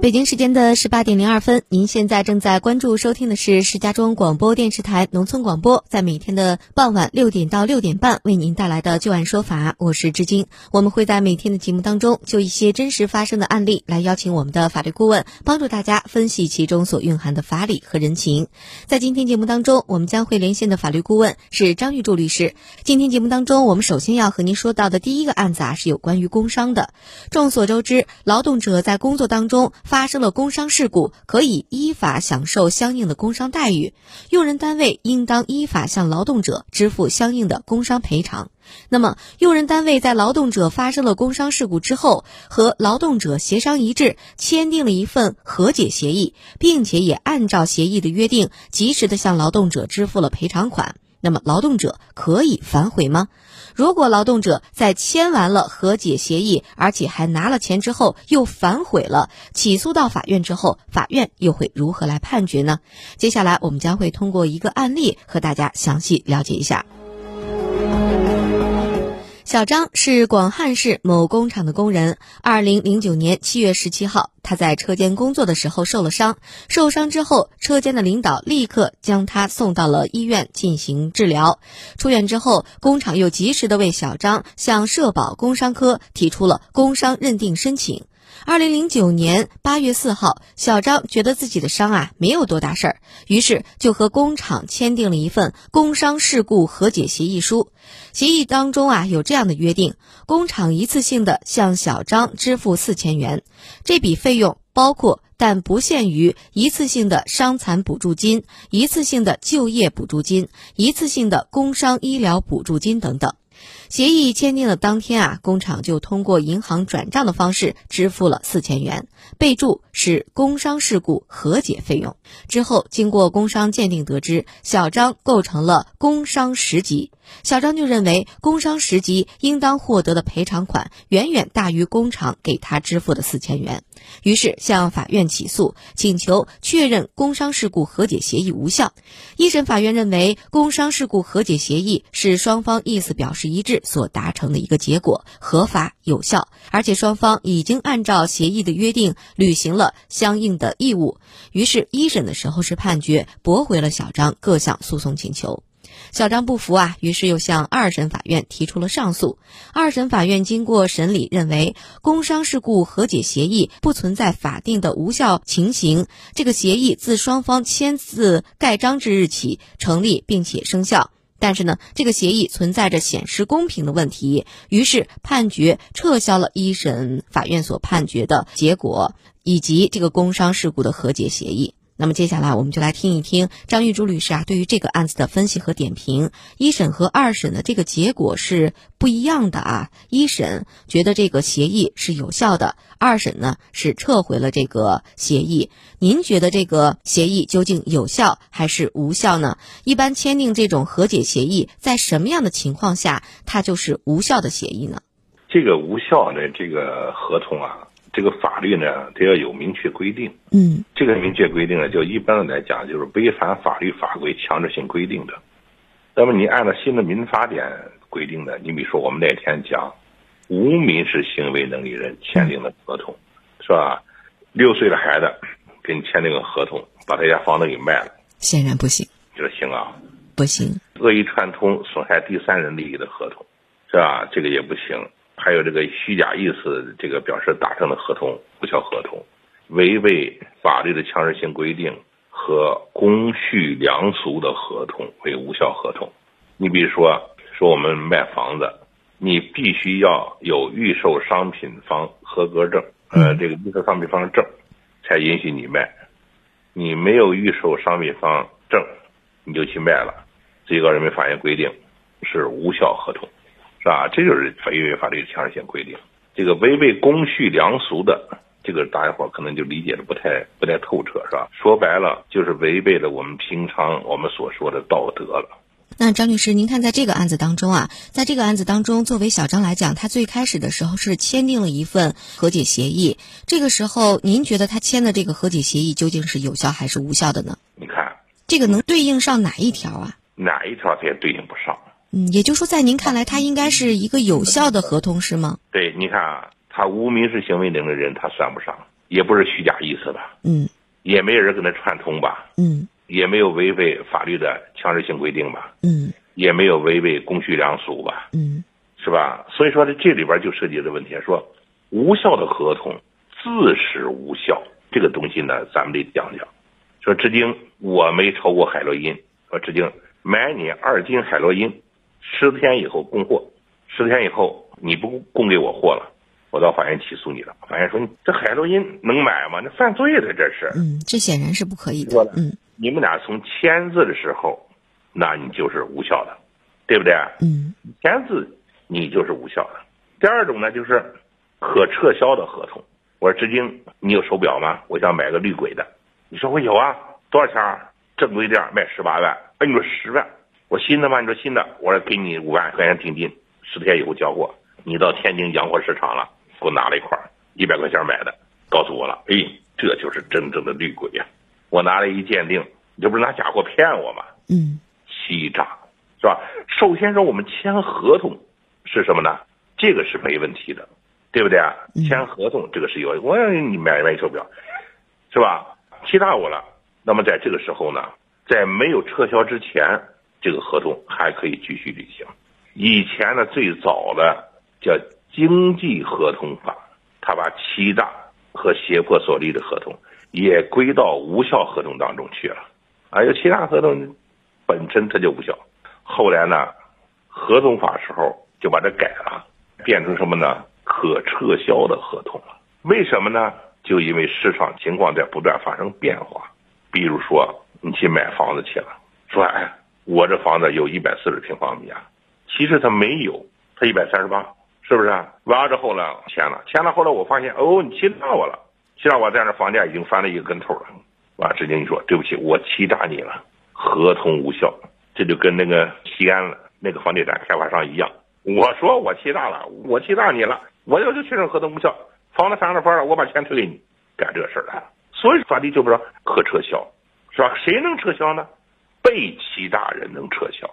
北京时间的十八点零二分，您现在正在关注收听的是石家庄广播电视台农村广播，在每天的傍晚六点到六点半为您带来的旧案说法，我是志金。我们会在每天的节目当中，就一些真实发生的案例来邀请我们的法律顾问，帮助大家分析其中所蕴含的法理和人情。在今天节目当中，我们将会连线的法律顾问是张玉柱律师。今天节目当中，我们首先要和您说到的第一个案子啊，是有关于工伤的。众所周知，劳动者在工作当中发生了工伤事故，可以依法享受相应的工伤待遇，用人单位应当依法向劳动者支付相应的工伤赔偿。那么，用人单位在劳动者发生了工伤事故之后，和劳动者协商一致，签订了一份和解协议，并且也按照协议的约定，及时的向劳动者支付了赔偿款。那么，劳动者可以反悔吗？如果劳动者在签完了和解协议，而且还拿了钱之后又反悔了，起诉到法院之后，法院又会如何来判决呢？接下来我们将会通过一个案例和大家详细了解一下。小张是广汉市某工厂的工人。二零零九年七月十七号，他在车间工作的时候受了伤。受伤之后，车间的领导立刻将他送到了医院进行治疗。出院之后，工厂又及时的为小张向社保工伤科提出了工伤认定申请。二零零九年八月四号，小张觉得自己的伤啊没有多大事儿，于是就和工厂签订了一份工伤事故和解协议书。协议当中啊有这样的约定：工厂一次性的向小张支付四千元，这笔费用包括但不限于一次性的伤残补助金、一次性的就业补助金、一次性的工伤医疗补助金等等。协议签订的当天啊，工厂就通过银行转账的方式支付了四千元，备注是工伤事故和解费用。之后经过工伤鉴定得知，小张构成了工伤十级。小张就认为，工伤十级应当获得的赔偿款远远大于工厂给他支付的四千元，于是向法院起诉，请求确认工伤事故和解协议无效。一审法院认为，工伤事故和解协议是双方意思表示一致所达成的一个结果，合法有效，而且双方已经按照协议的约定履行了相应的义务。于是，一审的时候是判决驳回了小张各项诉讼请求。小张不服啊，于是又向二审法院提出了上诉。二审法院经过审理，认为工伤事故和解协议不存在法定的无效情形，这个协议自双方签字盖章之日起成立并且生效。但是呢，这个协议存在着显示公平的问题，于是判决撤销了一审法院所判决的结果以及这个工伤事故的和解协议。那么接下来我们就来听一听张玉珠律师啊对于这个案子的分析和点评。一审和二审的这个结果是不一样的啊。一审觉得这个协议是有效的，二审呢是撤回了这个协议。您觉得这个协议究竟有效还是无效呢？一般签订这种和解协议，在什么样的情况下它就是无效的协议呢？这个无效的这个合同啊。这个法律呢，它要有明确规定。嗯，这个明确规定呢，就一般的来讲，就是违反法律法规强制性规定的。那么你按照新的民法典规定的，你比如说我们那天讲，无民事行为能力人签订的合同，是吧？六岁的孩子给你签订个合同，把他家房子给卖了，显然不行。这行啊？不行。恶意串通损害第三人利益的合同，是吧？这个也不行。还有这个虚假意思，这个表示达成的合同无效合同，违背法律的强制性规定和公序良俗的合同为无效合同。你比如说，说我们卖房子，你必须要有预售商品房合格证，呃，这个预售商品房证，才允许你卖。你没有预售商品房证，你就去卖了，最高人民法院规定是无效合同。是吧？这就是违背法律的强制性规定。这个违背公序良俗的，这个大家伙可能就理解的不太不太透彻，是吧？说白了就是违背了我们平常我们所说的道德了。那张律师，您看在这个案子当中啊，在这个案子当中，作为小张来讲，他最开始的时候是签订了一份和解协议。这个时候，您觉得他签的这个和解协议究竟是有效还是无效的呢？你看，这个能对应上哪一条啊？哪一条他也对应不上。嗯，也就是说，在您看来，它应该是一个有效的合同，是吗？对，你看啊，他无民事行为能力人，他算不上，也不是虚假意思吧？嗯也没人跟他串通吧？嗯也没有违背法律的强制性规定吧？嗯也没有违背公序良俗吧？嗯是吧？所以说呢，这里边就涉及的问题，说无效的合同自始无效，这个东西呢，咱们得讲讲。说至今我没超过海洛因，说至今买你二斤海洛因，十天以后供货，十天以后你不供给我货了，我到法院起诉你了。法院说你这海洛因能买吗？那犯罪的这是。嗯，这显然是不可以的。嗯你们俩从签字的时候，那你就是无效的，对不对？嗯签字你就是无效的。第二种呢，就是可撤销的合同。我说志晶，你有手表吗？我想买个绿鬼的。你说我有啊，多少钱儿？正规店卖十八万。哎，你说十万？我新的吗？你说新的，我说给你五万块钱定金，十天以后交货。你到天津洋货市场了，给我拿了一块儿，一百块钱买的，告诉我了。哎，这就是真正的绿鬼呀、我拿了一鉴定，你这不是拿假货骗我吗？嗯欺诈，是吧？首先说我们签合同是什么呢？这个是没问题的，对不对啊？嗯签合同这个是有，我让你买买手表，是吧？欺诈我了，那么在这个时候呢，在没有撤销之前，这个合同还可以继续履行。以前呢，最早的叫经济合同法，他把欺诈和胁迫所立的合同也归到无效合同当中去了。啊，有欺诈合同本身它就无效。后来呢，合同法时候就把这改了，变成什么呢？可撤销的合同了。为什么呢？就因为市场情况在不断发生变化。比如说，你去买房子去了，说哎，我这房子有一百四十平方米啊，其实他没有，他一百三十八，是不是啊？完了之后呢，签了，签了，后来我发现，哦，你欺诈我了，欺诈我，在那房价已经翻了一个跟头了。完，直接你说对不起，我欺诈你了，合同无效，这就跟那个西安了那个房地产开发商一样。我说我欺诈了，我欺诈你了，我要求确认合同无效，房子翻了番了，我把钱退给你，干这事儿来了。所以法律就不说可撤销，是吧？谁能撤销呢？被欺诈人能撤销，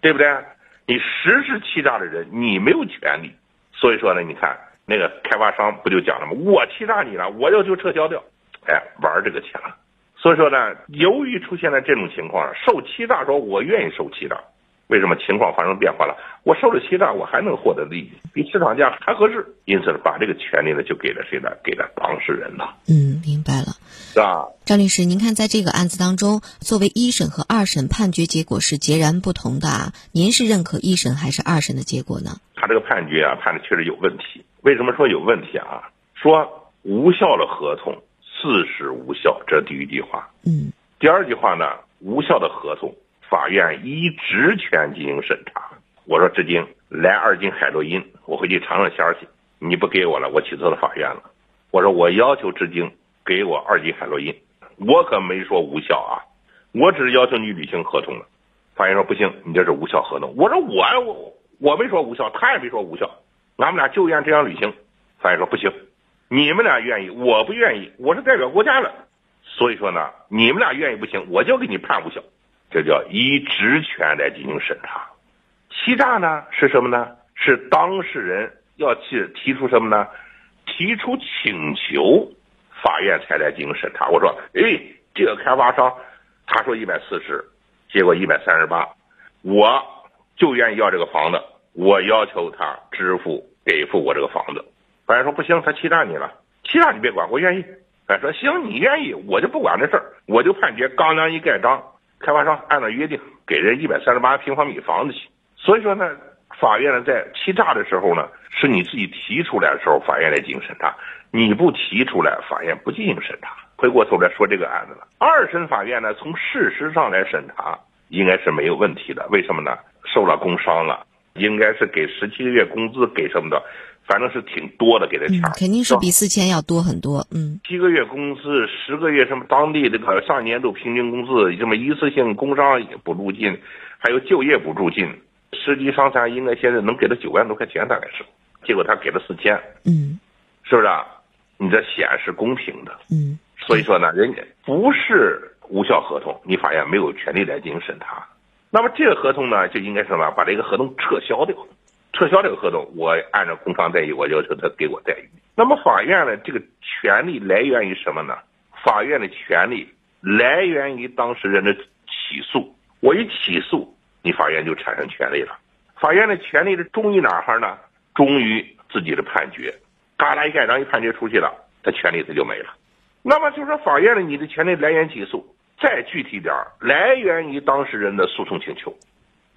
对不对？你实施欺诈的人，你没有权利。所以说呢，你看那个开发商不就讲了吗？我欺诈你了，我要求撤销掉，哎，玩这个钱了。所以说呢，由于出现了这种情况，受欺诈说我愿意受欺诈，为什么情况发生变化了？我受了欺诈，我还能获得利益，比市场价还合适。因此呢，把这个权利呢就给了谁呢？给了当事人了，嗯，明白了。是吧？张律师，您看，在这个案子当中，作为一审和二审判决结果是截然不同的啊，您是认可一审还是二审的结果呢？他这个判决啊，判的确实有问题。为什么说有问题啊？说无效的合同自始无效，这是第一句话。嗯第二句话呢，无效的合同，法院依职权进行审查。我说至今来二斤海洛因，我回去尝尝鲜儿去，你不给我了，我起诉到法院了。我说我要求至今给我二级海洛因，我可没说无效啊，我只是要求你履行合同了。法院说不行，你这是无效合同。我说我我我没说无效，他也没说无效，俺们俩就愿这样履行。法院说不行，你们俩愿意，我不愿意，我是代表国家的。所以说呢，你们俩愿意不行，我就给你判无效，这叫依职权来进行审查。欺诈呢是什么呢？是当事人要去提出什么呢？提出请求，法院才来进行审查。我说，哎，这个开发商他说一百四十，结果一百三十八，我就愿意要这个房子，我要求他支付给付我这个房子。法院说不行，他欺诈你了，欺诈你别管，我愿意。哎，说行，你愿意，我就不管这事儿，我就判决钢梁一盖章，开发商按照约定给人一百三十八平方米房子去。所以说呢，法院呢在欺诈的时候呢，是你自己提出来的时候，法院来进行审查；你不提出来，法院不进行审查。回过头来说这个案子了，二审法院呢从事实上来审查，应该是没有问题的。为什么呢？受了工伤了，应该是给十七个月工资，给什么的？反正是挺多的，给的钱、嗯，肯定是比四千要多很多。嗯，七个月工资，十个月什么当地这个上年度平均工资，什么一次性工伤补助金，还有就业补助金，实际上他应该现在能给他九万多块钱，大概是，结果他给了四千。嗯，是不是啊？你这显是公平的。嗯，所以说呢，人家不是无效合同，你法院没有权利来进行审查。那么这个合同呢，就应该什么？把这个合同撤销掉。撤销这个合同，我按照工伤待遇，我要求他给我待遇。那么法院呢，这个权利来源于什么呢？法院的权利来源于当事人的起诉。我一起诉，你法院就产生权利了。法院的权利是忠于哪儿呢？忠于自己的判决。嘎啦一盖章，一判决出去了，他权利他就没了。那么就说法院的你的权利来源起诉，再具体点来源于当事人的诉讼请求。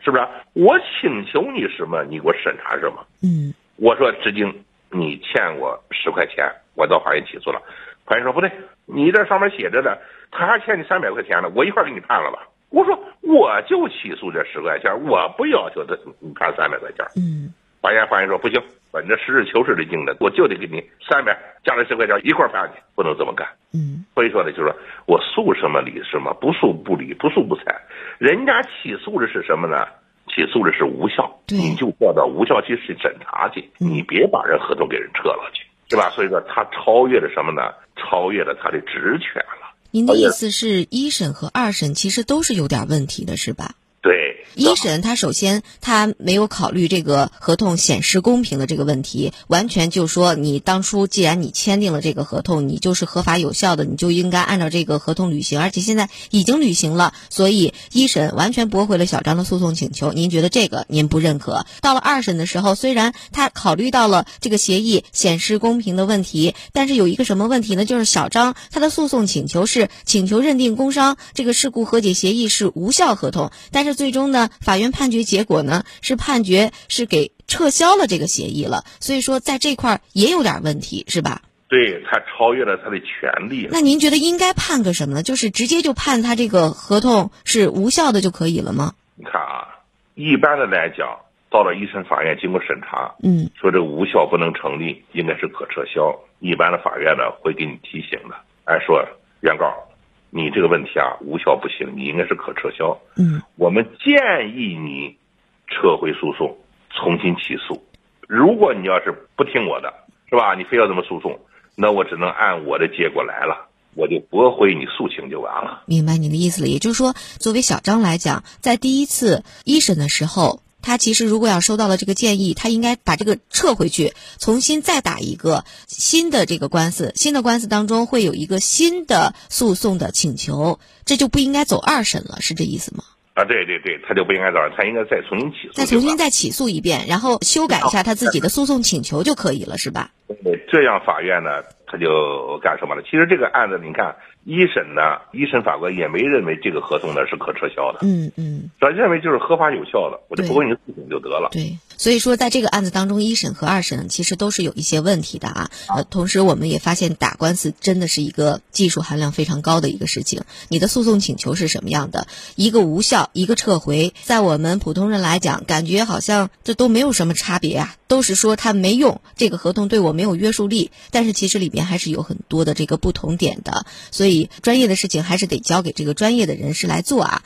是不是？我请求你什么，你给我审查什么。嗯，我说直经，你欠我十块钱，我到法院起诉了。法院说不对，你这上面写着呢，他还欠你三百块钱呢，我一块给你判了吧。我说我就起诉这十块钱，我不要求他你判三百块钱。嗯，法院法院说不行，本着实事求是的精神，我就得给你三百加上十块钱一块判去，不能这么干。嗯，所以说呢，就是说我诉什么理什么，不诉不理，不诉不睬。人家起诉的是什么呢？起诉的是无效，你就调到无效期去审查去，你别把人合同给人撤了去，是吧？所以说他超越了什么呢？超越了他的职权了。您的意思是一审和二审其实都是有点问题的，是吧？对。一审他首先他没有考虑这个合同显示公平的这个问题，完全就说你当初既然你签订了这个合同，你就是合法有效的，你就应该按照这个合同履行，而且现在已经履行了，所以一审完全驳回了小张的诉讼请求。您觉得这个您不认可？到了二审的时候，虽然他考虑到了这个协议显示公平的问题，但是有一个什么问题呢？就是小张他的诉讼请求是请求认定工伤这个事故和解协议是无效合同，但是最终呢？法院判决结果呢是判决是给撤销了这个协议了，所以说在这块也有点问题，是吧？对他超越了他的权利。那您觉得应该判个什么呢？就是直接就判他这个合同是无效的就可以了吗？你看啊，一般的来讲，到了一审法院经过审查，嗯，说这无效不能成立，应该是可撤销。一般的法院呢会给你提醒的，哎，说原告。你这个问题啊，无效不行，你应该是可撤销。嗯，我们建议你撤回诉讼，重新起诉。如果你要是不听我的，是吧？你非要这么诉讼，那我只能按我的结果来了，我就驳回你诉请就完了。明白你的意思了，也就是说，作为小张来讲，在第一次一审的时候。他其实如果要收到了这个建议，他应该把这个撤回去，重新再打一个新的这个官司。新的官司当中会有一个新的诉讼的请求，这就不应该走二审了，是这意思吗？啊，对对对，他就不应该走，他应该再重新起诉，再重新再起诉一遍，然后修改一下他自己的诉讼请求就可以了，是吧？这样法院呢，他就干什么了？其实这个案子，你看一审呢，一审法官也没认为这个合同呢是可撤销的，嗯嗯，他认为就是合法有效的，我就不问你诉讼就得了。对，所以说在这个案子当中，一审和二审其实都是有一些问题的啊。呃，同时我们也发现打官司真的是一个技术含量非常高的一个事情。你的诉讼请求是什么样的？一个无效，一个撤回，在我们普通人来讲，感觉好像这都没有什么差别啊，都是说它没用，这个合同对我没有约束力。但是其实里边还是有很多的这个不同点的，所以专业的事情还是得交给这个专业的人士来做啊。